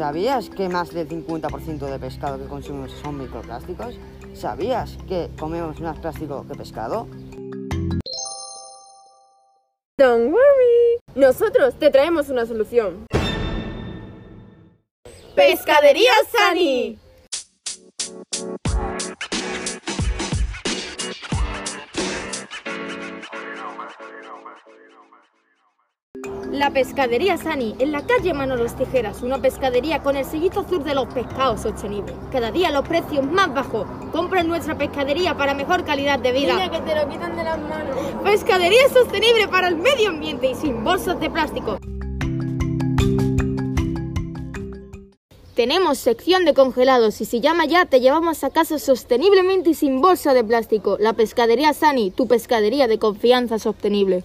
¿Sabías que más del 50% de pescado que consumimos son microplásticos? ¿Sabías que comemos más plástico que pescado? Don't worry. Nosotros te traemos una solución. Pescadería Sani. La pescadería Sani, en la calle Manolos Tijeras, una pescadería con el sellito azul de los pescados sostenibles. Cada día los precios más bajos. Compra en nuestra pescadería para mejor calidad de vida. Niña, que te lo quitan de las manos. Pescadería sostenible para el medio ambiente y sin bolsas de plástico. Tenemos sección de congelados y si llama ya te llevamos a casa sosteniblemente y sin bolsa de plástico. La pescadería Sani, tu pescadería de confianza sostenible.